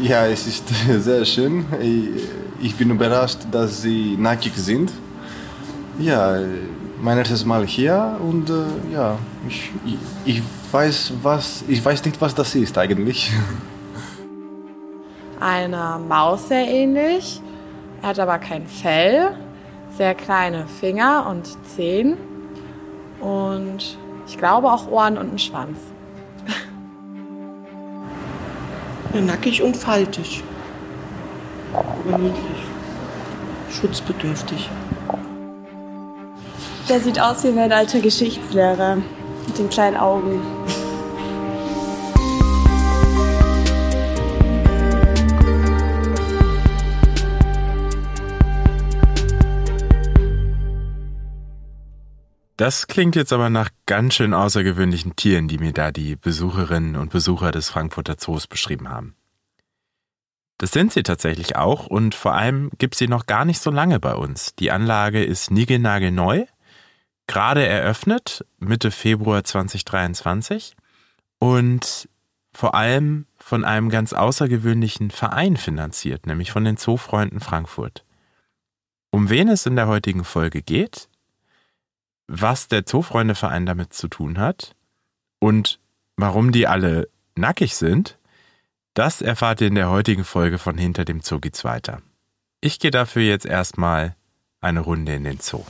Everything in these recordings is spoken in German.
Ja, es ist sehr schön. Ich bin überrascht, dass sie nackig sind. Ja, mein erstes Mal hier und äh, ja, ich, ich, weiß was, ich weiß nicht, was das ist eigentlich. Einer Maus sehr ähnlich. Er hat aber kein Fell, sehr kleine Finger und Zehen und ich glaube auch Ohren und einen Schwanz. Nackig und faltig. Aber niedlich. Schutzbedürftig. Der sieht aus wie mein alter Geschichtslehrer mit den kleinen Augen. Das klingt jetzt aber nach ganz schön außergewöhnlichen Tieren, die mir da die Besucherinnen und Besucher des Frankfurter Zoos beschrieben haben. Das sind sie tatsächlich auch und vor allem gibt sie noch gar nicht so lange bei uns. Die Anlage ist niegelnagelneu, gerade eröffnet, Mitte Februar 2023 und vor allem von einem ganz außergewöhnlichen Verein finanziert, nämlich von den Zoofreunden Frankfurt. Um wen es in der heutigen Folge geht, was der Zoofreundeverein damit zu tun hat und warum die alle nackig sind, das erfahrt ihr in der heutigen Folge von Hinter dem Zoo geht's weiter. Ich gehe dafür jetzt erstmal eine Runde in den Zoo.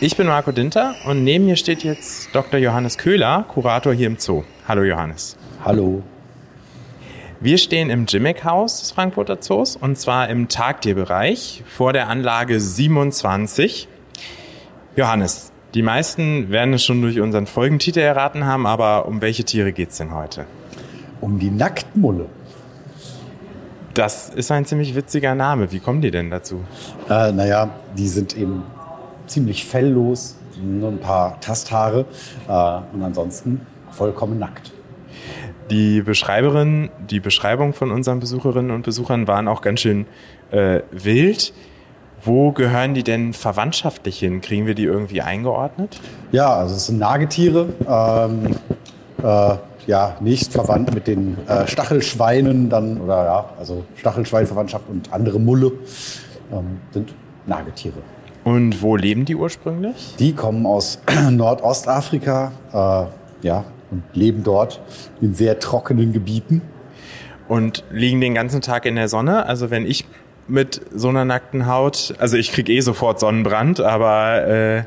Ich bin Marco Dinter und neben mir steht jetzt Dr. Johannes Köhler, Kurator hier im Zoo. Hallo Johannes. Hallo. Wir stehen im Jimmick-Haus des Frankfurter Zoos und zwar im Tagtierbereich vor der Anlage 27. Johannes, die meisten werden es schon durch unseren Folgentitel erraten haben, aber um welche Tiere geht es denn heute? Um die Nacktmulle. Das ist ein ziemlich witziger Name. Wie kommen die denn dazu? Äh, naja, die sind eben ziemlich felllos, nur ein paar Tasthaare äh, und ansonsten vollkommen nackt. Die Beschreiberin, die Beschreibung von unseren Besucherinnen und Besuchern waren auch ganz schön äh, wild. Wo gehören die denn verwandtschaftlich hin? Kriegen wir die irgendwie eingeordnet? Ja, also es sind Nagetiere. Ähm, äh, ja, nicht verwandt mit den äh, Stachelschweinen dann, oder ja, also Stachelschweinverwandtschaft und andere Mulle ähm, sind Nagetiere. Und wo leben die ursprünglich? Die kommen aus Nordostafrika. Äh, ja, und leben dort in sehr trockenen Gebieten. Und liegen den ganzen Tag in der Sonne. Also wenn ich mit so einer nackten Haut, also ich kriege eh sofort Sonnenbrand, aber äh,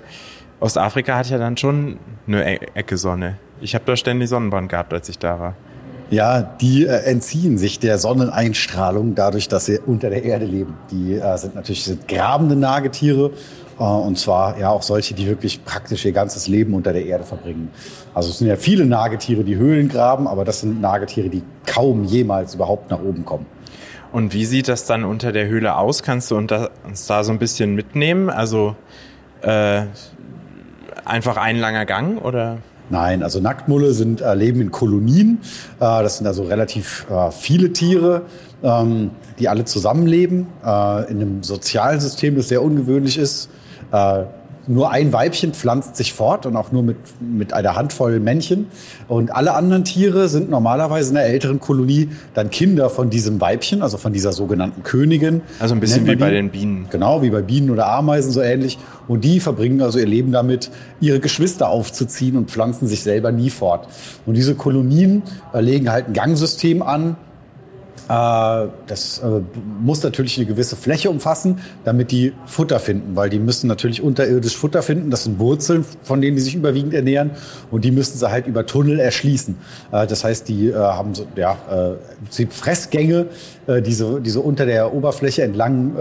Ostafrika hat ja dann schon eine e Ecke Sonne. Ich habe da ständig Sonnenbrand gehabt, als ich da war. Ja, die äh, entziehen sich der Sonneneinstrahlung dadurch, dass sie unter der Erde leben. Die äh, sind natürlich sind grabende Nagetiere und zwar ja auch solche, die wirklich praktisch ihr ganzes Leben unter der Erde verbringen. Also es sind ja viele Nagetiere, die Höhlen graben, aber das sind Nagetiere, die kaum jemals überhaupt nach oben kommen. Und wie sieht das dann unter der Höhle aus? Kannst du uns da so ein bisschen mitnehmen? Also äh, einfach ein langer Gang oder? Nein, also Nacktmulle sind äh, leben in Kolonien. Äh, das sind also relativ äh, viele Tiere, ähm, die alle zusammenleben äh, in einem Sozialsystem, das sehr ungewöhnlich ist. Äh, nur ein Weibchen pflanzt sich fort und auch nur mit, mit einer Handvoll Männchen. Und alle anderen Tiere sind normalerweise in der älteren Kolonie dann Kinder von diesem Weibchen, also von dieser sogenannten Königin. Also ein bisschen wie bei den Bienen. Genau, wie bei Bienen oder Ameisen so ähnlich. Und die verbringen also ihr Leben damit, ihre Geschwister aufzuziehen und pflanzen sich selber nie fort. Und diese Kolonien äh, legen halt ein Gangsystem an, das äh, muss natürlich eine gewisse Fläche umfassen, damit die Futter finden, weil die müssen natürlich unterirdisch Futter finden. Das sind Wurzeln, von denen die sich überwiegend ernähren und die müssen sie halt über Tunnel erschließen. Äh, das heißt, die haben so, ja, Fressgänge, diese, diese unter der Oberfläche entlang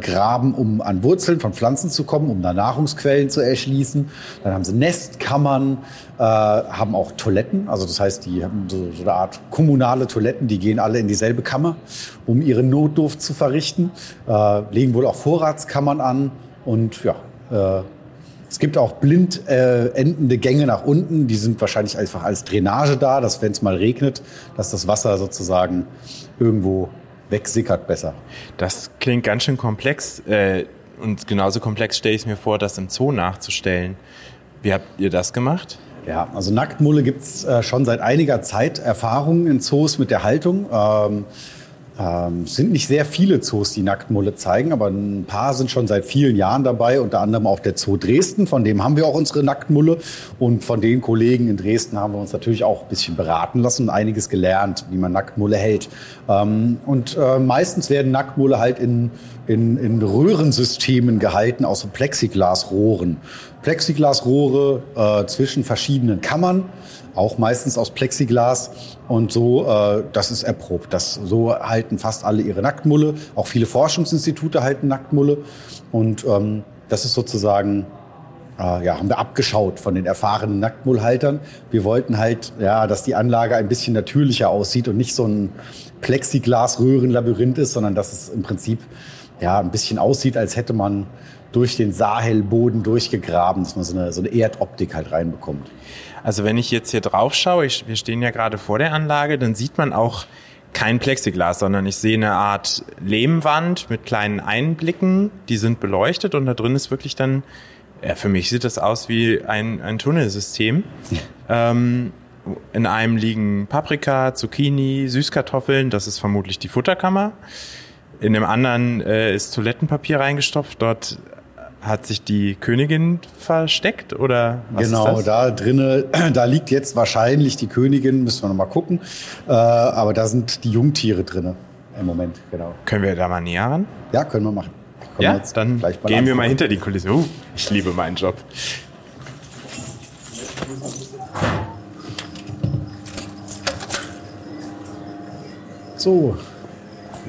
graben, um an Wurzeln von Pflanzen zu kommen, um da Nahrungsquellen zu erschließen. Dann haben sie Nestkammern, haben auch Toiletten, also das heißt, die haben so, so eine Art kommunale Toiletten, die gehen alle in dieselbe Kammer, um ihre Notdurft zu verrichten, äh, legen wohl auch Vorratskammern an und ja, äh, es gibt auch blind äh, endende Gänge nach unten, die sind wahrscheinlich einfach als Drainage da, dass wenn es mal regnet, dass das Wasser sozusagen irgendwo wegsickert besser. Das klingt ganz schön komplex äh, und genauso komplex stelle ich mir vor, das im Zoo nachzustellen. Wie habt ihr das gemacht? Ja, also Nacktmulle gibt es äh, schon seit einiger Zeit Erfahrungen in Zoos mit der Haltung. Ähm, ähm, sind nicht sehr viele Zoos, die Nacktmulle zeigen, aber ein paar sind schon seit vielen Jahren dabei, unter anderem auch der Zoo Dresden, von dem haben wir auch unsere Nacktmulle. Und von den Kollegen in Dresden haben wir uns natürlich auch ein bisschen beraten lassen und einiges gelernt, wie man Nacktmulle hält. Ähm, und äh, meistens werden Nacktmulle halt in, in, in Röhrensystemen gehalten, aus so Plexiglasrohren. Plexiglasrohre äh, zwischen verschiedenen Kammern auch meistens aus Plexiglas. Und so, äh, das ist erprobt. Das, so halten fast alle ihre Nacktmulle. Auch viele Forschungsinstitute halten Nacktmulle. Und ähm, das ist sozusagen, äh, ja, haben wir abgeschaut von den erfahrenen Nacktmullhaltern. Wir wollten halt, ja, dass die Anlage ein bisschen natürlicher aussieht und nicht so ein Plexiglas-Röhrenlabyrinth ist, sondern dass es im Prinzip ja, ein bisschen aussieht, als hätte man durch den Sahelboden durchgegraben, dass man so eine, so eine Erdoptik halt reinbekommt. Also wenn ich jetzt hier drauf schaue, ich, wir stehen ja gerade vor der Anlage, dann sieht man auch kein Plexiglas, sondern ich sehe eine Art Lehmwand mit kleinen Einblicken, die sind beleuchtet und da drin ist wirklich dann, ja, für mich sieht das aus wie ein, ein Tunnelsystem. Ähm, in einem liegen Paprika, Zucchini, Süßkartoffeln, das ist vermutlich die Futterkammer. In dem anderen äh, ist Toilettenpapier reingestopft. Dort hat sich die Königin versteckt oder was Genau, da drinnen, da liegt jetzt wahrscheinlich die Königin, müssen wir nochmal gucken. Äh, aber da sind die Jungtiere drin im Moment, genau. Können wir da mal näher ran? Ja, können wir machen. Können ja, wir dann gehen anfangen. wir mal hinter die Kulisse. Uh, ich liebe meinen Job. So.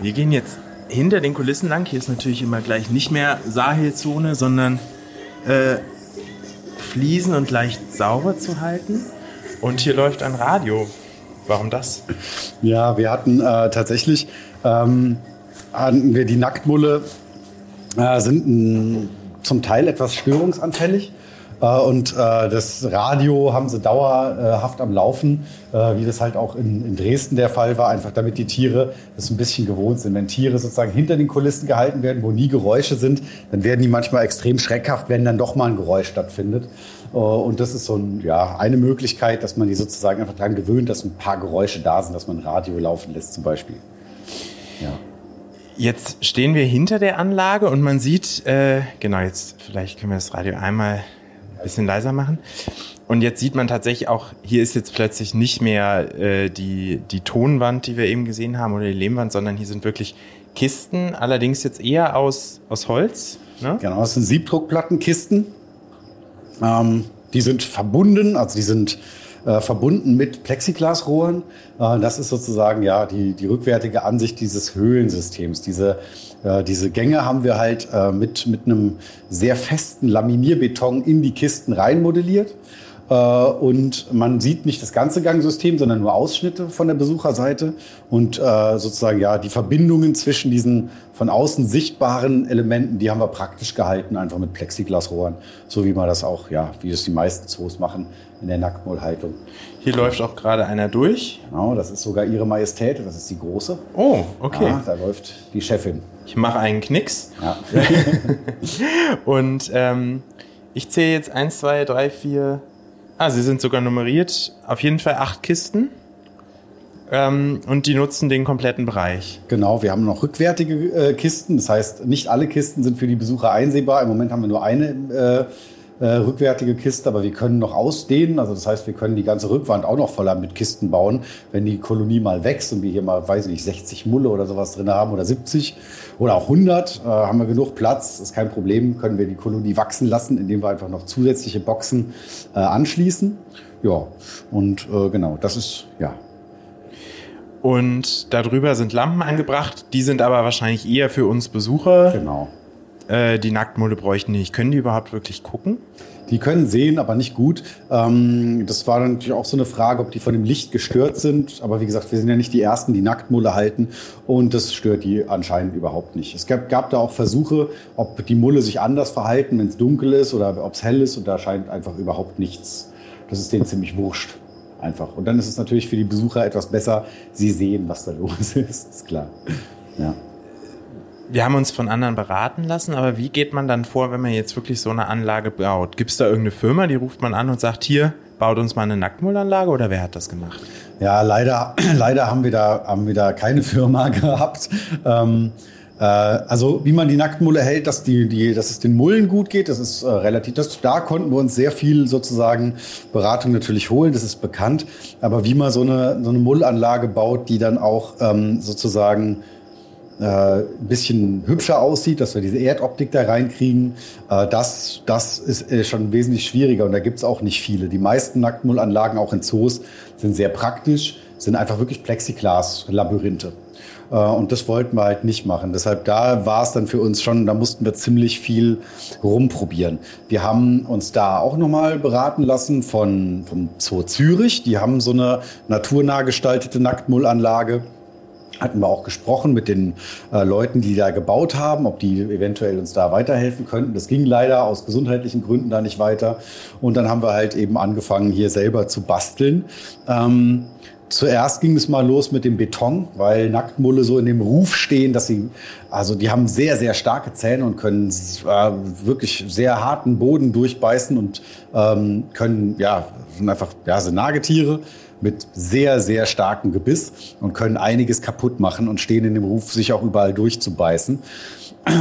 Wir gehen jetzt hinter den Kulissen lang. Hier ist natürlich immer gleich nicht mehr Sahelzone, sondern äh, Fliesen und leicht sauber zu halten. Und hier läuft ein Radio. Warum das? Ja, wir hatten äh, tatsächlich ähm, hatten wir die Nacktmulle äh, sind m, zum Teil etwas störungsanfällig. Äh, und äh, das Radio haben sie dauerhaft am Laufen, äh, wie das halt auch in, Dresden der Fall war, einfach damit die Tiere das ein bisschen gewohnt sind. Wenn Tiere sozusagen hinter den Kulissen gehalten werden, wo nie Geräusche sind, dann werden die manchmal extrem schreckhaft, wenn dann doch mal ein Geräusch stattfindet. Und das ist so ein, ja, eine Möglichkeit, dass man die sozusagen einfach daran gewöhnt, dass ein paar Geräusche da sind, dass man Radio laufen lässt zum Beispiel. Ja. Jetzt stehen wir hinter der Anlage und man sieht, äh, genau, jetzt vielleicht können wir das Radio einmal ein bisschen leiser machen. Und jetzt sieht man tatsächlich auch, hier ist jetzt plötzlich nicht mehr äh, die, die Tonwand, die wir eben gesehen haben, oder die Lehmwand, sondern hier sind wirklich Kisten, allerdings jetzt eher aus, aus Holz. Ne? Genau, das sind Siebdruckplattenkisten. Ähm, die sind verbunden, also die sind äh, verbunden mit Plexiglasrohren. Äh, das ist sozusagen ja die, die rückwärtige Ansicht dieses Höhlensystems. Diese, äh, diese Gänge haben wir halt äh, mit, mit einem sehr festen Laminierbeton in die Kisten reinmodelliert. Äh, und man sieht nicht das ganze Gangsystem, sondern nur Ausschnitte von der Besucherseite und äh, sozusagen ja die Verbindungen zwischen diesen von außen sichtbaren Elementen, die haben wir praktisch gehalten, einfach mit Plexiglasrohren, so wie man das auch, ja, wie das die meisten Zoos machen in der Nacktmullhaltung. Hier läuft auch gerade einer durch. Genau, das ist sogar Ihre Majestät, das ist die große. Oh, okay. Ja, da läuft die Chefin. Ich mache einen Knicks. Ja. und ähm, ich zähle jetzt eins, zwei, drei, vier. Ah, sie sind sogar nummeriert. Auf jeden Fall acht Kisten. Ähm, und die nutzen den kompletten Bereich. Genau, wir haben noch rückwärtige äh, Kisten. Das heißt, nicht alle Kisten sind für die Besucher einsehbar. Im Moment haben wir nur eine äh, äh, rückwärtige Kiste, aber wir können noch ausdehnen. Also das heißt, wir können die ganze Rückwand auch noch voller mit Kisten bauen, wenn die Kolonie mal wächst und wir hier mal, weiß ich nicht, 60 Mulle oder sowas drin haben oder 70 oder auch 100, äh, haben wir genug Platz, ist kein Problem, können wir die Kolonie wachsen lassen, indem wir einfach noch zusätzliche Boxen äh, anschließen. Ja, und äh, genau, das ist ja und darüber sind Lampen angebracht. Die sind aber wahrscheinlich eher für uns Besucher. Genau. Äh, die Nacktmulle bräuchten nicht. Können die überhaupt wirklich gucken? Die können sehen, aber nicht gut. Ähm, das war natürlich auch so eine Frage, ob die von dem Licht gestört sind. Aber wie gesagt, wir sind ja nicht die Ersten, die Nacktmulle halten. Und das stört die anscheinend überhaupt nicht. Es gab, gab da auch Versuche, ob die Mulle sich anders verhalten, wenn es dunkel ist oder ob es hell ist. Und da scheint einfach überhaupt nichts. Das ist denen ziemlich wurscht. Einfach. Und dann ist es natürlich für die Besucher etwas besser, sie sehen, was da los ist. Ist klar. Ja. Wir haben uns von anderen beraten lassen, aber wie geht man dann vor, wenn man jetzt wirklich so eine Anlage baut? Gibt es da irgendeine Firma, die ruft man an und sagt, hier, baut uns mal eine Nacktmullanlage oder wer hat das gemacht? Ja, leider, leider haben wir da, haben wir da keine Firma gehabt. Ähm, äh, also wie man die Nacktmulle hält, dass, die, die, dass es den Mullen gut geht, das ist äh, relativ, das, da konnten wir uns sehr viel sozusagen Beratung natürlich holen, das ist bekannt. Aber wie man so eine, so eine Mullanlage baut, die dann auch ähm, sozusagen äh, ein bisschen hübscher aussieht, dass wir diese Erdoptik da reinkriegen, äh, das, das ist äh, schon wesentlich schwieriger und da gibt's auch nicht viele. Die meisten Nacktmullanlagen, auch in Zoos, sind sehr praktisch, sind einfach wirklich Plexiglas-Labyrinthe. Äh, Und das wollten wir halt nicht machen. Deshalb da war es dann für uns schon, da mussten wir ziemlich viel rumprobieren. Wir haben uns da auch nochmal beraten lassen von, vom Zoo Zürich. Die haben so eine naturnah gestaltete Nacktmullanlage hatten wir auch gesprochen mit den äh, Leuten, die da gebaut haben, ob die eventuell uns da weiterhelfen könnten. Das ging leider aus gesundheitlichen Gründen da nicht weiter. Und dann haben wir halt eben angefangen, hier selber zu basteln. Ähm, Zuerst ging es mal los mit dem Beton, weil Nacktmulle so in dem Ruf stehen, dass sie, also die haben sehr, sehr starke Zähne und können äh, wirklich sehr harten Boden durchbeißen und ähm, können, ja, sind einfach, ja, sind Nagetiere mit sehr, sehr starkem Gebiss und können einiges kaputt machen und stehen in dem Ruf, sich auch überall durchzubeißen.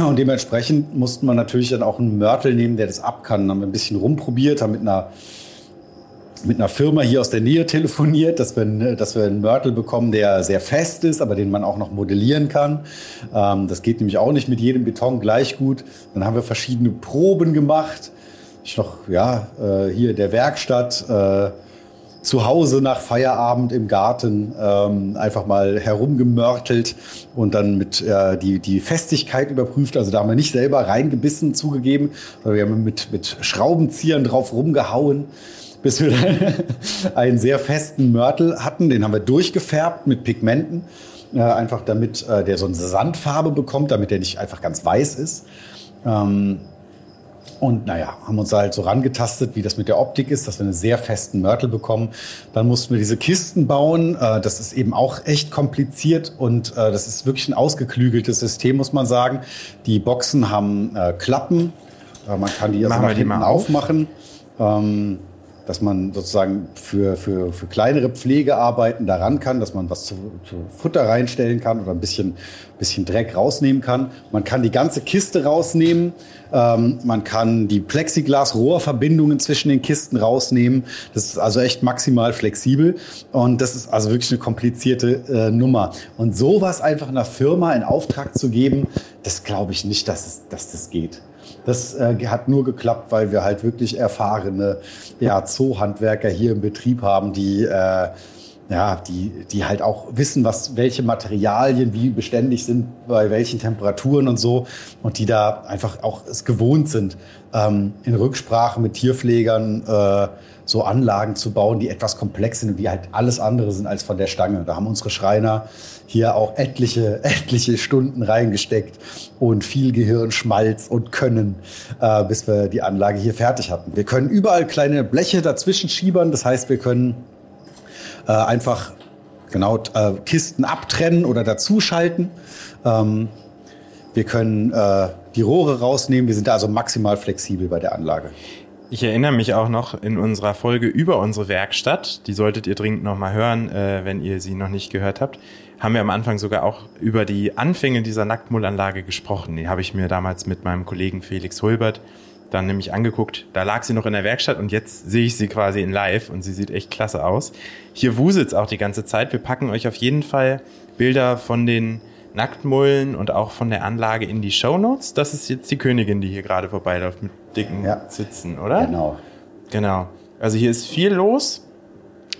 Und dementsprechend mussten wir natürlich dann auch einen Mörtel nehmen, der das ab kann. Haben wir ein bisschen rumprobiert, haben mit einer mit einer Firma hier aus der Nähe telefoniert, dass wir, dass wir einen Mörtel bekommen, der sehr fest ist, aber den man auch noch modellieren kann. Ähm, das geht nämlich auch nicht mit jedem Beton gleich gut. Dann haben wir verschiedene Proben gemacht. Ich noch, ja, äh, hier der Werkstatt, äh, zu Hause nach Feierabend im Garten ähm, einfach mal herumgemörtelt und dann mit äh, die, die Festigkeit überprüft. Also da haben wir nicht selber reingebissen zugegeben, sondern wir haben mit, mit Schraubenziehern drauf rumgehauen bis wir dann einen sehr festen Mörtel hatten. Den haben wir durchgefärbt mit Pigmenten, äh, einfach damit äh, der so eine Sandfarbe bekommt, damit der nicht einfach ganz weiß ist. Ähm, und naja, haben uns halt so rangetastet, wie das mit der Optik ist, dass wir einen sehr festen Mörtel bekommen. Dann mussten wir diese Kisten bauen. Äh, das ist eben auch echt kompliziert und äh, das ist wirklich ein ausgeklügeltes System, muss man sagen. Die Boxen haben äh, Klappen. Man kann die also nach die hinten auf? aufmachen. Ähm, dass man sozusagen für, für, für kleinere Pflegearbeiten daran kann, dass man was zu, zu Futter reinstellen kann oder ein bisschen, bisschen Dreck rausnehmen kann. Man kann die ganze Kiste rausnehmen. Ähm, man kann die Plexiglas-Rohrverbindungen zwischen den Kisten rausnehmen. Das ist also echt maximal flexibel. Und das ist also wirklich eine komplizierte äh, Nummer. Und sowas einfach einer Firma in Auftrag zu geben, das glaube ich nicht, dass, es, dass das geht. Das äh, hat nur geklappt, weil wir halt wirklich erfahrene ja, Zoohandwerker hier im Betrieb haben, die, äh, ja, die, die halt auch wissen, was, welche Materialien wie beständig sind, bei welchen Temperaturen und so. Und die da einfach auch es gewohnt sind, ähm, in Rücksprache mit Tierpflegern äh, so Anlagen zu bauen, die etwas komplex sind und die halt alles andere sind als von der Stange. Da haben unsere Schreiner hier auch etliche, etliche Stunden reingesteckt und viel Gehirnschmalz und Können, äh, bis wir die Anlage hier fertig hatten. Wir können überall kleine Bleche dazwischen schiebern. Das heißt, wir können äh, einfach genau äh, Kisten abtrennen oder dazuschalten. Ähm, wir können äh, die Rohre rausnehmen. Wir sind da also maximal flexibel bei der Anlage. Ich erinnere mich auch noch in unserer Folge über unsere Werkstatt, die solltet ihr dringend nochmal hören, äh, wenn ihr sie noch nicht gehört habt, haben wir am Anfang sogar auch über die Anfänge dieser Nacktmullanlage gesprochen. Die habe ich mir damals mit meinem Kollegen Felix Hulbert dann nämlich angeguckt. Da lag sie noch in der Werkstatt und jetzt sehe ich sie quasi in live und sie sieht echt klasse aus. Hier wuselt's auch die ganze Zeit. Wir packen euch auf jeden Fall Bilder von den Nacktmullen und auch von der Anlage in die Shownotes. Das ist jetzt die Königin, die hier gerade vorbeiläuft mit dicken Ja. Sitzen, oder? Genau. Genau. Also hier ist viel los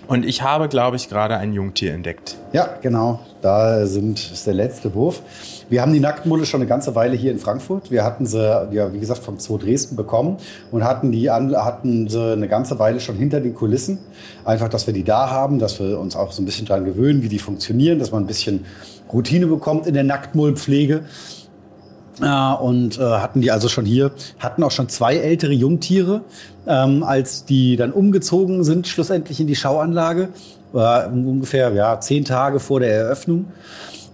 und ich habe, glaube ich, gerade ein Jungtier entdeckt. Ja, genau. Da sind, ist der letzte Wurf. Wir haben die Nacktmulle schon eine ganze Weile hier in Frankfurt. Wir hatten sie, ja, wie gesagt, vom Zoo Dresden bekommen und hatten die hatten sie eine ganze Weile schon hinter den Kulissen. Einfach, dass wir die da haben, dass wir uns auch so ein bisschen dran gewöhnen, wie die funktionieren, dass man ein bisschen Routine bekommt in der Nacktmullpflege. Äh, und äh, hatten die also schon hier, hatten auch schon zwei ältere Jungtiere, ähm, als die dann umgezogen sind, schlussendlich in die Schauanlage, war ungefähr ja, zehn Tage vor der Eröffnung.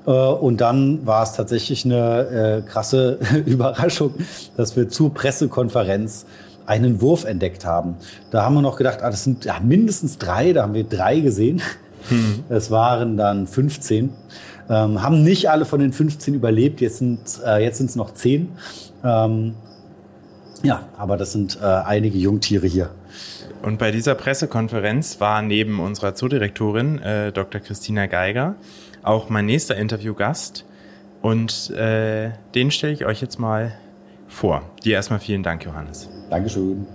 Äh, und dann war es tatsächlich eine äh, krasse Überraschung, dass wir zur Pressekonferenz einen Wurf entdeckt haben. Da haben wir noch gedacht, ah, das sind ja, mindestens drei, da haben wir drei gesehen. Mhm. Es waren dann 15. Ähm, haben nicht alle von den 15 überlebt, jetzt sind äh, jetzt sind es noch 10. Ähm, ja, aber das sind äh, einige Jungtiere hier. Und bei dieser Pressekonferenz war neben unserer Zoodirektorin äh, Dr. Christina Geiger auch mein nächster Interviewgast. Und äh, den stelle ich euch jetzt mal vor. Dir erstmal vielen Dank, Johannes. Dankeschön.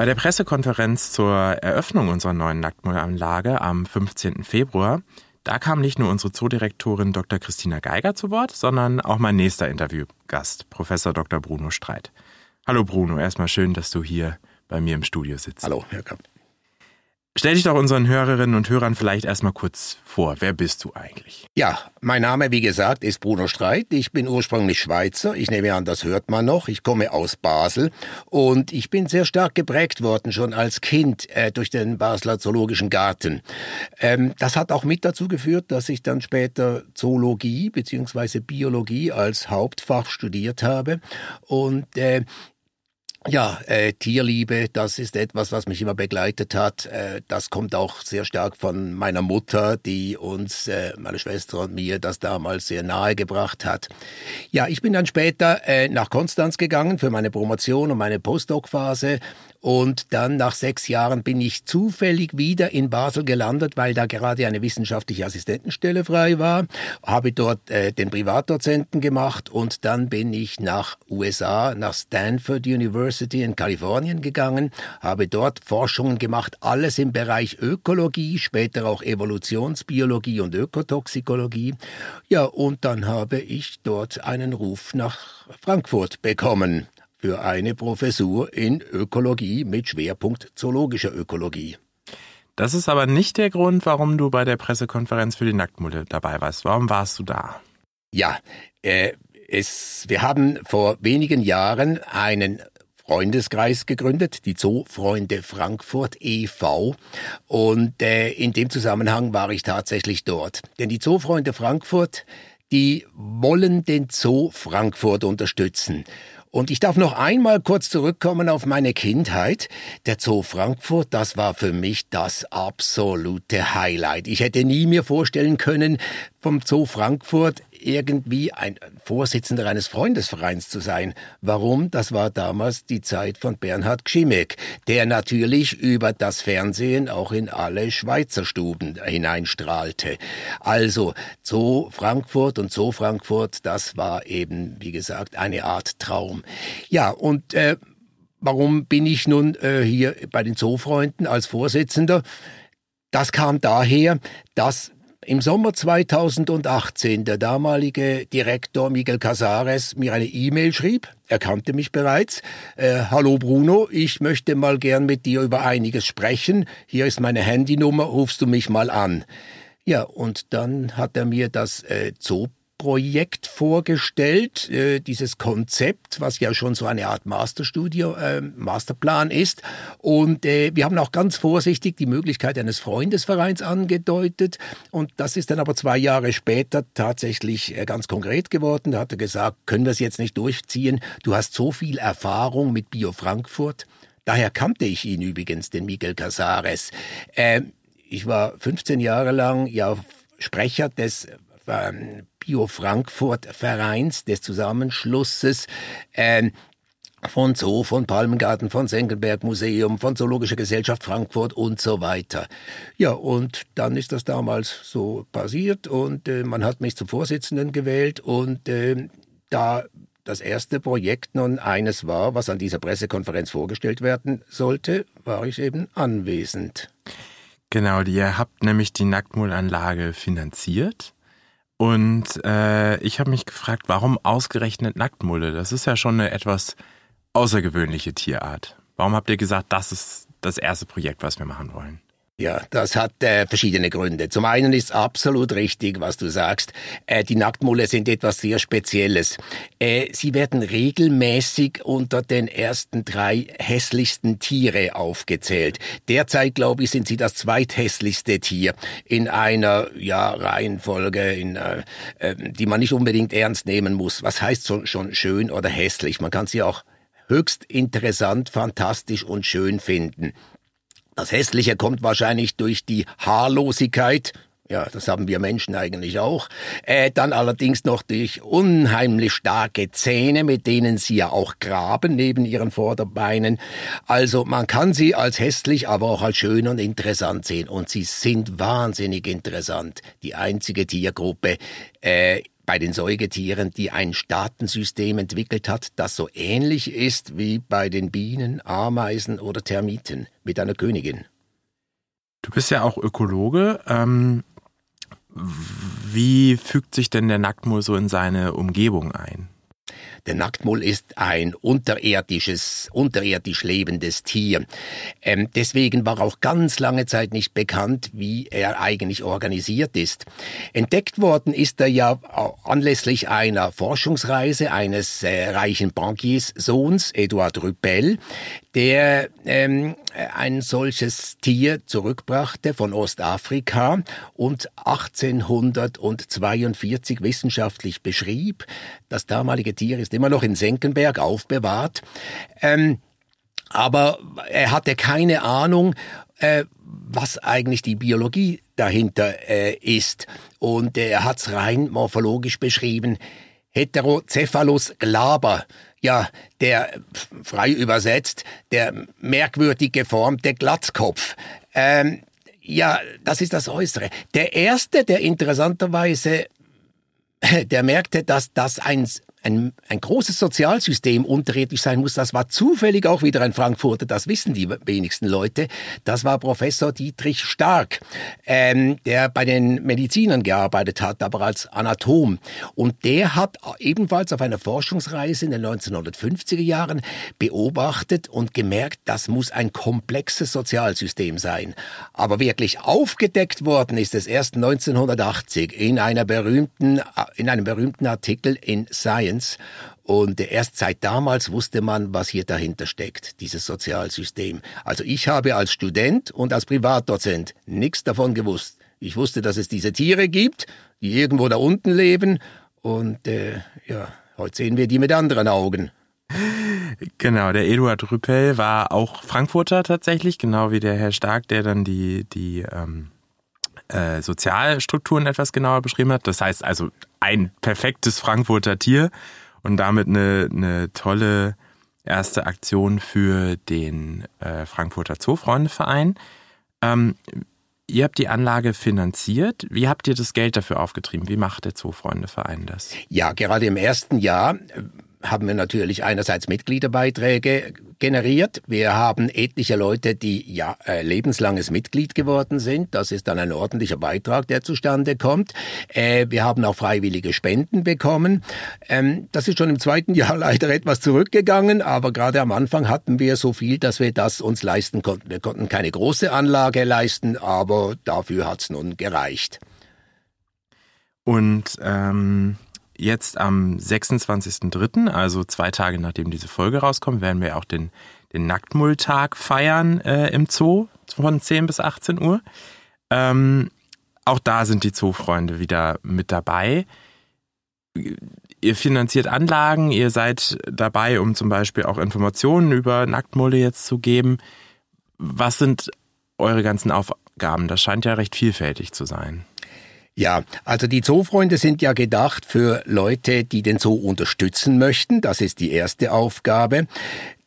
Bei der Pressekonferenz zur Eröffnung unserer neuen Nacktmullanlage am 15. Februar, da kam nicht nur unsere Zoodirektorin Dr. Christina Geiger zu Wort, sondern auch mein nächster Interviewgast, Professor Dr. Bruno Streit. Hallo Bruno, erstmal schön, dass du hier bei mir im Studio sitzt. Hallo, Herr Kapp. Stell dich doch unseren Hörerinnen und Hörern vielleicht erstmal kurz vor. Wer bist du eigentlich? Ja, mein Name, wie gesagt, ist Bruno Streit. Ich bin ursprünglich Schweizer. Ich nehme an, das hört man noch. Ich komme aus Basel und ich bin sehr stark geprägt worden, schon als Kind, äh, durch den Basler Zoologischen Garten. Ähm, das hat auch mit dazu geführt, dass ich dann später Zoologie bzw. Biologie als Hauptfach studiert habe. Und äh, ja, äh, Tierliebe, das ist etwas, was mich immer begleitet hat. Äh, das kommt auch sehr stark von meiner Mutter, die uns, äh, meine Schwester und mir, das damals sehr nahe gebracht hat. Ja, ich bin dann später äh, nach Konstanz gegangen für meine Promotion und meine Postdoc-Phase und dann nach sechs Jahren bin ich zufällig wieder in Basel gelandet, weil da gerade eine wissenschaftliche Assistentenstelle frei war. Habe dort äh, den Privatdozenten gemacht und dann bin ich nach USA, nach Stanford University in Kalifornien gegangen, habe dort Forschungen gemacht, alles im Bereich Ökologie, später auch Evolutionsbiologie und Ökotoxikologie. Ja, und dann habe ich dort einen Ruf nach Frankfurt bekommen für eine Professur in Ökologie mit Schwerpunkt zoologischer Ökologie. Das ist aber nicht der Grund, warum du bei der Pressekonferenz für die Nacktmulle dabei warst. Warum warst du da? Ja, äh, es, wir haben vor wenigen Jahren einen Freundeskreis gegründet, die Zoofreunde Frankfurt e.V. Und äh, in dem Zusammenhang war ich tatsächlich dort. Denn die Zoofreunde Frankfurt, die wollen den Zoo Frankfurt unterstützen. Und ich darf noch einmal kurz zurückkommen auf meine Kindheit. Der Zoo Frankfurt, das war für mich das absolute Highlight. Ich hätte nie mir vorstellen können, vom Zoo Frankfurt irgendwie ein Vorsitzender eines Freundesvereins zu sein. Warum? Das war damals die Zeit von Bernhard Gschimek, der natürlich über das Fernsehen auch in alle Schweizer Stuben hineinstrahlte. Also Zoo Frankfurt und Zoo Frankfurt, das war eben, wie gesagt, eine Art Traum. Ja, und äh, warum bin ich nun äh, hier bei den Zoofreunden als Vorsitzender? Das kam daher, dass im Sommer 2018 der damalige Direktor Miguel Casares mir eine E-Mail schrieb. Er kannte mich bereits. Äh, Hallo Bruno, ich möchte mal gern mit dir über einiges sprechen. Hier ist meine Handynummer, rufst du mich mal an. Ja, und dann hat er mir das äh, Zoo Projekt vorgestellt, äh, dieses Konzept, was ja schon so eine Art Masterstudio, äh, Masterplan ist. Und äh, wir haben auch ganz vorsichtig die Möglichkeit eines Freundesvereins angedeutet. Und das ist dann aber zwei Jahre später tatsächlich äh, ganz konkret geworden. Da hat er gesagt, können wir es jetzt nicht durchziehen? Du hast so viel Erfahrung mit Bio Frankfurt. Daher kannte ich ihn übrigens, den Miguel Casares. Äh, ich war 15 Jahre lang ja Sprecher des ähm, Bio Frankfurt Vereins, des Zusammenschlusses, äh, von Zoo, von Palmengarten, von Senckenberg Museum, von Zoologischer Gesellschaft Frankfurt und so weiter. Ja, und dann ist das damals so passiert und äh, man hat mich zum Vorsitzenden gewählt und äh, da das erste Projekt nun eines war, was an dieser Pressekonferenz vorgestellt werden sollte, war ich eben anwesend. Genau, ihr habt nämlich die Nacktmullanlage finanziert. Und äh, ich habe mich gefragt, warum ausgerechnet Nacktmulle? Das ist ja schon eine etwas außergewöhnliche Tierart. Warum habt ihr gesagt, das ist das erste Projekt, was wir machen wollen? Ja, das hat äh, verschiedene Gründe. Zum einen ist absolut richtig, was du sagst. Äh, die Nacktmulle sind etwas sehr Spezielles. Äh, sie werden regelmäßig unter den ersten drei hässlichsten Tiere aufgezählt. Derzeit, glaube ich, sind sie das zweithässlichste Tier in einer ja, Reihenfolge, in, äh, äh, die man nicht unbedingt ernst nehmen muss. Was heißt schon, schon schön oder hässlich? Man kann sie auch höchst interessant, fantastisch und schön finden. Das Hässliche kommt wahrscheinlich durch die Haarlosigkeit. Ja, das haben wir Menschen eigentlich auch. Äh, dann allerdings noch durch unheimlich starke Zähne, mit denen sie ja auch graben neben ihren Vorderbeinen. Also man kann sie als hässlich, aber auch als schön und interessant sehen. Und sie sind wahnsinnig interessant. Die einzige Tiergruppe äh, bei den Säugetieren, die ein Staatensystem entwickelt hat, das so ähnlich ist wie bei den Bienen, Ameisen oder Termiten mit einer Königin. Du bist ja auch Ökologe. Ähm, wie fügt sich denn der Nacktmull so in seine Umgebung ein? Der Nacktmull ist ein unterirdisches, unterirdisch lebendes Tier. Ähm, deswegen war auch ganz lange Zeit nicht bekannt, wie er eigentlich organisiert ist. Entdeckt worden ist er ja anlässlich einer Forschungsreise eines äh, reichen Bankiers-Sohns, Eduard Rüppel, der ähm, ein solches Tier zurückbrachte von Ostafrika und 1842 wissenschaftlich beschrieb. Das damalige Tier ist immer noch in Senckenberg aufbewahrt. Ähm, aber er hatte keine Ahnung, äh, was eigentlich die Biologie dahinter äh, ist. Und er hat es rein morphologisch beschrieben. Heterocephalus glaber ja, der frei übersetzt, der merkwürdig geformte Glatzkopf. Ähm, ja, das ist das Äußere. Der erste, der interessanterweise, der merkte, dass das ein ein, ein großes Sozialsystem unterirdisch sein muss. Das war zufällig auch wieder ein Frankfurter, das wissen die wenigsten Leute. Das war Professor Dietrich Stark, ähm, der bei den Medizinern gearbeitet hat, aber als Anatom. Und der hat ebenfalls auf einer Forschungsreise in den 1950er Jahren beobachtet und gemerkt, das muss ein komplexes Sozialsystem sein. Aber wirklich aufgedeckt worden ist es erst 1980 in einer berühmten, in einem berühmten Artikel in Science Science. Und erst seit damals wusste man, was hier dahinter steckt, dieses Sozialsystem. Also ich habe als Student und als Privatdozent nichts davon gewusst. Ich wusste, dass es diese Tiere gibt, die irgendwo da unten leben. Und äh, ja, heute sehen wir die mit anderen Augen. Genau, der Eduard Rüppel war auch Frankfurter tatsächlich, genau wie der Herr Stark, der dann die, die ähm, äh, Sozialstrukturen etwas genauer beschrieben hat. Das heißt also ein perfektes Frankfurter Tier und damit eine, eine tolle erste Aktion für den äh, Frankfurter Zoofreundeverein. Ähm, ihr habt die Anlage finanziert. Wie habt ihr das Geld dafür aufgetrieben? Wie macht der Zoofreundeverein das? Ja, gerade im ersten Jahr haben wir natürlich einerseits Mitgliederbeiträge generiert. Wir haben etliche Leute, die ja äh, lebenslanges Mitglied geworden sind. Das ist dann ein ordentlicher Beitrag, der zustande kommt. Äh, wir haben auch freiwillige Spenden bekommen. Ähm, das ist schon im zweiten Jahr leider etwas zurückgegangen, aber gerade am Anfang hatten wir so viel, dass wir das uns leisten konnten. Wir konnten keine große Anlage leisten, aber dafür hat's nun gereicht. Und ähm jetzt am 26.03., also zwei Tage nachdem diese Folge rauskommt, werden wir auch den, den Nacktmulltag feiern äh, im Zoo von 10 bis 18 Uhr. Ähm, auch da sind die Zoofreunde wieder mit dabei. Ihr finanziert Anlagen, ihr seid dabei, um zum Beispiel auch Informationen über Nacktmulle jetzt zu geben. Was sind eure ganzen Aufgaben? Das scheint ja recht vielfältig zu sein. Ja, also die Zoofreunde sind ja gedacht für Leute, die den Zoo unterstützen möchten. Das ist die erste Aufgabe.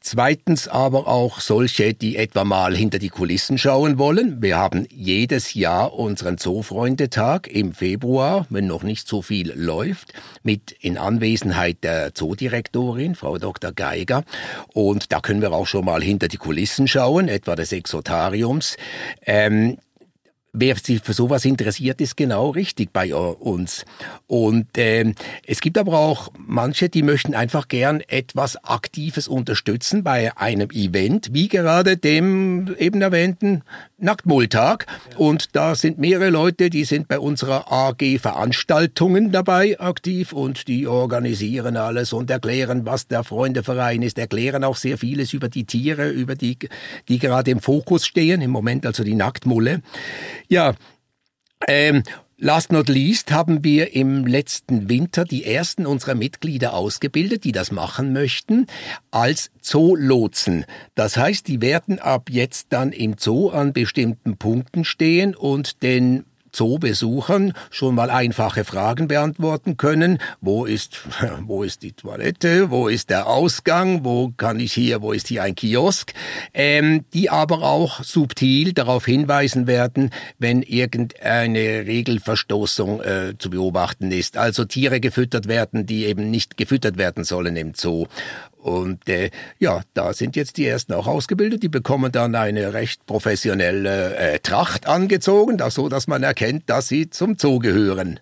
Zweitens aber auch solche, die etwa mal hinter die Kulissen schauen wollen. Wir haben jedes Jahr unseren Zoofreundetag im Februar, wenn noch nicht so viel läuft, mit in Anwesenheit der Zoodirektorin, Frau Dr. Geiger. Und da können wir auch schon mal hinter die Kulissen schauen, etwa des Exotariums. Ähm, wer sich für sowas interessiert, ist genau richtig bei uns. Und ähm, es gibt aber auch manche, die möchten einfach gern etwas Aktives unterstützen bei einem Event, wie gerade dem eben erwähnten Nacktmulltag. Und da sind mehrere Leute, die sind bei unserer AG Veranstaltungen dabei aktiv und die organisieren alles und erklären, was der Freundeverein ist, erklären auch sehr vieles über die Tiere, über die, die gerade im Fokus stehen, im Moment also die Nacktmulle. Ja, ähm, Last not least haben wir im letzten Winter die ersten unserer Mitglieder ausgebildet, die das machen möchten, als Zoolotsen. Das heißt, die werden ab jetzt dann im Zoo an bestimmten Punkten stehen und den Zoobesuchern schon mal einfache Fragen beantworten können. Wo ist, wo ist die Toilette? Wo ist der Ausgang? Wo kann ich hier, wo ist hier ein Kiosk? Ähm, die aber auch subtil darauf hinweisen werden, wenn irgendeine Regelverstoßung äh, zu beobachten ist. Also Tiere gefüttert werden, die eben nicht gefüttert werden sollen im Zoo. Und äh, ja, da sind jetzt die ersten auch ausgebildet. Die bekommen dann eine recht professionelle äh, Tracht angezogen, da so, dass man erkennt, dass sie zum Zoo gehören.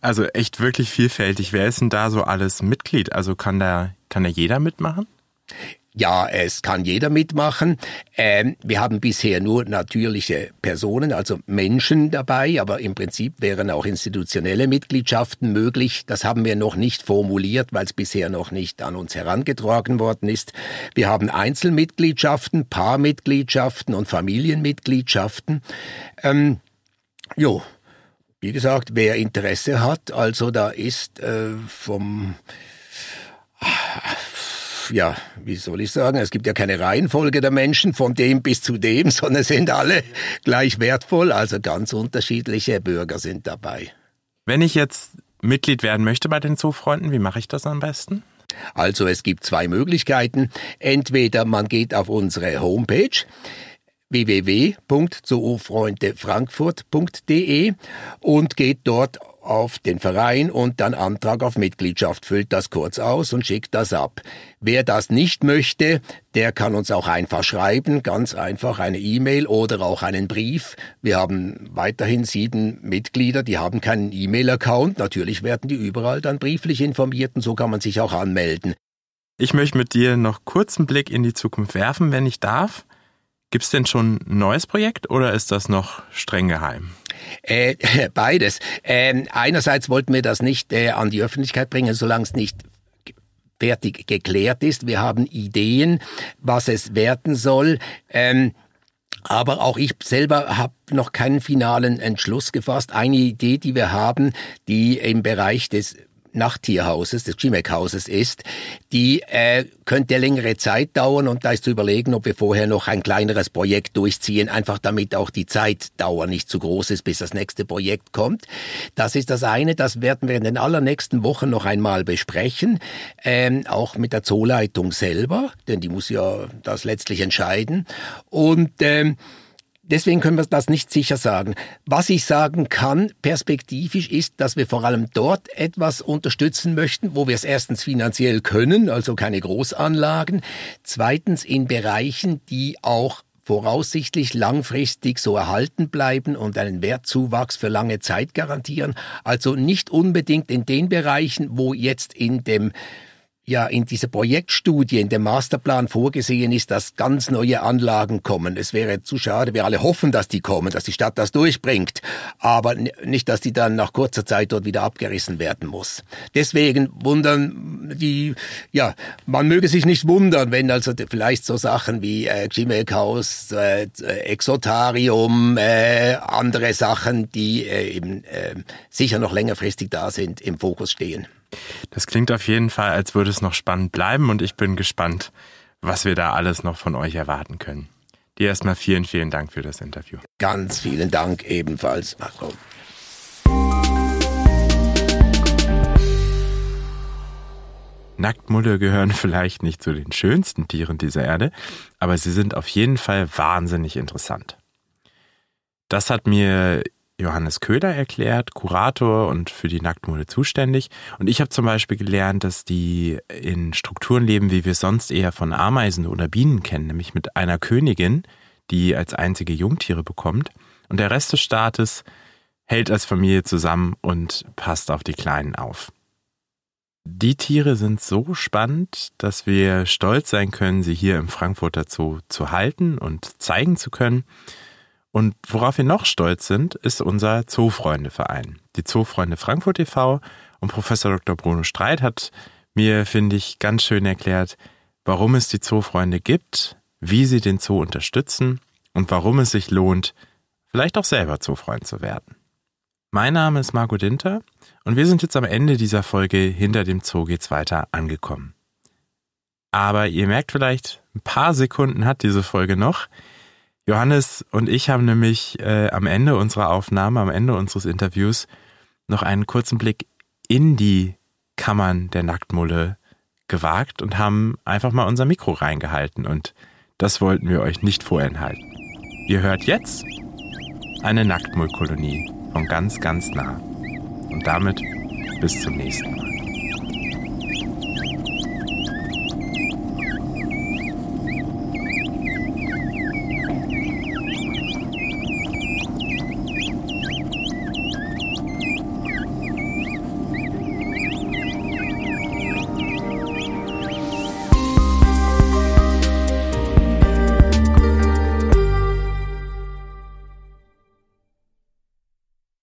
Also echt wirklich vielfältig. Wer ist denn da so alles Mitglied? Also kann da kann da jeder mitmachen? Ja, es kann jeder mitmachen. Ähm, wir haben bisher nur natürliche Personen, also Menschen dabei, aber im Prinzip wären auch institutionelle Mitgliedschaften möglich. Das haben wir noch nicht formuliert, weil es bisher noch nicht an uns herangetragen worden ist. Wir haben Einzelmitgliedschaften, Paarmitgliedschaften und Familienmitgliedschaften. Ähm, jo, wie gesagt, wer Interesse hat, also da ist äh, vom ja, wie soll ich sagen, es gibt ja keine Reihenfolge der Menschen von dem bis zu dem, sondern sind alle gleich wertvoll, also ganz unterschiedliche Bürger sind dabei. Wenn ich jetzt Mitglied werden möchte bei den Zoofreunden, wie mache ich das am besten? Also es gibt zwei Möglichkeiten. Entweder man geht auf unsere Homepage www.zoofreundefrankfurt.de und geht dort auf den Verein und dann Antrag auf Mitgliedschaft, füllt das kurz aus und schickt das ab. Wer das nicht möchte, der kann uns auch einfach schreiben, ganz einfach eine E-Mail oder auch einen Brief. Wir haben weiterhin sieben Mitglieder, die haben keinen E-Mail-Account. Natürlich werden die überall dann brieflich informiert und so kann man sich auch anmelden. Ich möchte mit dir noch kurz einen Blick in die Zukunft werfen, wenn ich darf. Gibt es denn schon ein neues Projekt oder ist das noch streng geheim? Äh, beides. Ähm, einerseits wollten wir das nicht äh, an die Öffentlichkeit bringen, solange es nicht fertig geklärt ist. Wir haben Ideen, was es werden soll. Ähm, aber auch ich selber habe noch keinen finalen Entschluss gefasst. Eine Idee, die wir haben, die im Bereich des Nachttierhauses, des GMAC-Hauses ist, die äh, könnte längere Zeit dauern und da ist zu überlegen, ob wir vorher noch ein kleineres Projekt durchziehen, einfach damit auch die Zeitdauer nicht zu groß ist, bis das nächste Projekt kommt. Das ist das eine, das werden wir in den allernächsten Wochen noch einmal besprechen, ähm, auch mit der Zooleitung selber, denn die muss ja das letztlich entscheiden. Und ähm, Deswegen können wir das nicht sicher sagen. Was ich sagen kann, perspektivisch ist, dass wir vor allem dort etwas unterstützen möchten, wo wir es erstens finanziell können, also keine Großanlagen. Zweitens in Bereichen, die auch voraussichtlich langfristig so erhalten bleiben und einen Wertzuwachs für lange Zeit garantieren. Also nicht unbedingt in den Bereichen, wo jetzt in dem ja in dieser Projektstudie, in dem Masterplan vorgesehen ist, dass ganz neue Anlagen kommen. Es wäre zu schade, wir alle hoffen, dass die kommen, dass die Stadt das durchbringt, aber nicht, dass die dann nach kurzer Zeit dort wieder abgerissen werden muss. Deswegen wundern die, ja, man möge sich nicht wundern, wenn also vielleicht so Sachen wie äh, Gmail-Haus, äh, Exotarium, äh, andere Sachen, die äh, eben äh, sicher noch längerfristig da sind, im Fokus stehen. Das klingt auf jeden Fall, als würde es noch spannend bleiben und ich bin gespannt, was wir da alles noch von euch erwarten können. Dir erstmal vielen, vielen Dank für das Interview. Ganz vielen Dank ebenfalls, Marco. Nacktmulle gehören vielleicht nicht zu den schönsten Tieren dieser Erde, aber sie sind auf jeden Fall wahnsinnig interessant. Das hat mir Johannes Köhler erklärt, Kurator und für die Nacktmode zuständig. Und ich habe zum Beispiel gelernt, dass die in Strukturen leben, wie wir es sonst eher von Ameisen oder Bienen kennen, nämlich mit einer Königin, die als einzige Jungtiere bekommt. und der Rest des Staates hält als Familie zusammen und passt auf die Kleinen auf. Die Tiere sind so spannend, dass wir stolz sein können, sie hier im Frankfurter Zoo zu halten und zeigen zu können. Und worauf wir noch stolz sind, ist unser Zoofreundeverein. Die Zoofreunde Frankfurt e.V. und Professor Dr. Bruno Streit hat mir, finde ich, ganz schön erklärt, warum es die Zoofreunde gibt, wie sie den Zoo unterstützen und warum es sich lohnt, vielleicht auch selber Zoofreund zu werden. Mein Name ist Marco Dinter und wir sind jetzt am Ende dieser Folge Hinter dem Zoo geht's weiter angekommen. Aber ihr merkt vielleicht, ein paar Sekunden hat diese Folge noch. Johannes und ich haben nämlich äh, am Ende unserer Aufnahme, am Ende unseres Interviews noch einen kurzen Blick in die Kammern der Nacktmulle gewagt und haben einfach mal unser Mikro reingehalten und das wollten wir euch nicht vorenthalten. Ihr hört jetzt eine Nacktmullkolonie von ganz, ganz nah. Und damit bis zum nächsten Mal.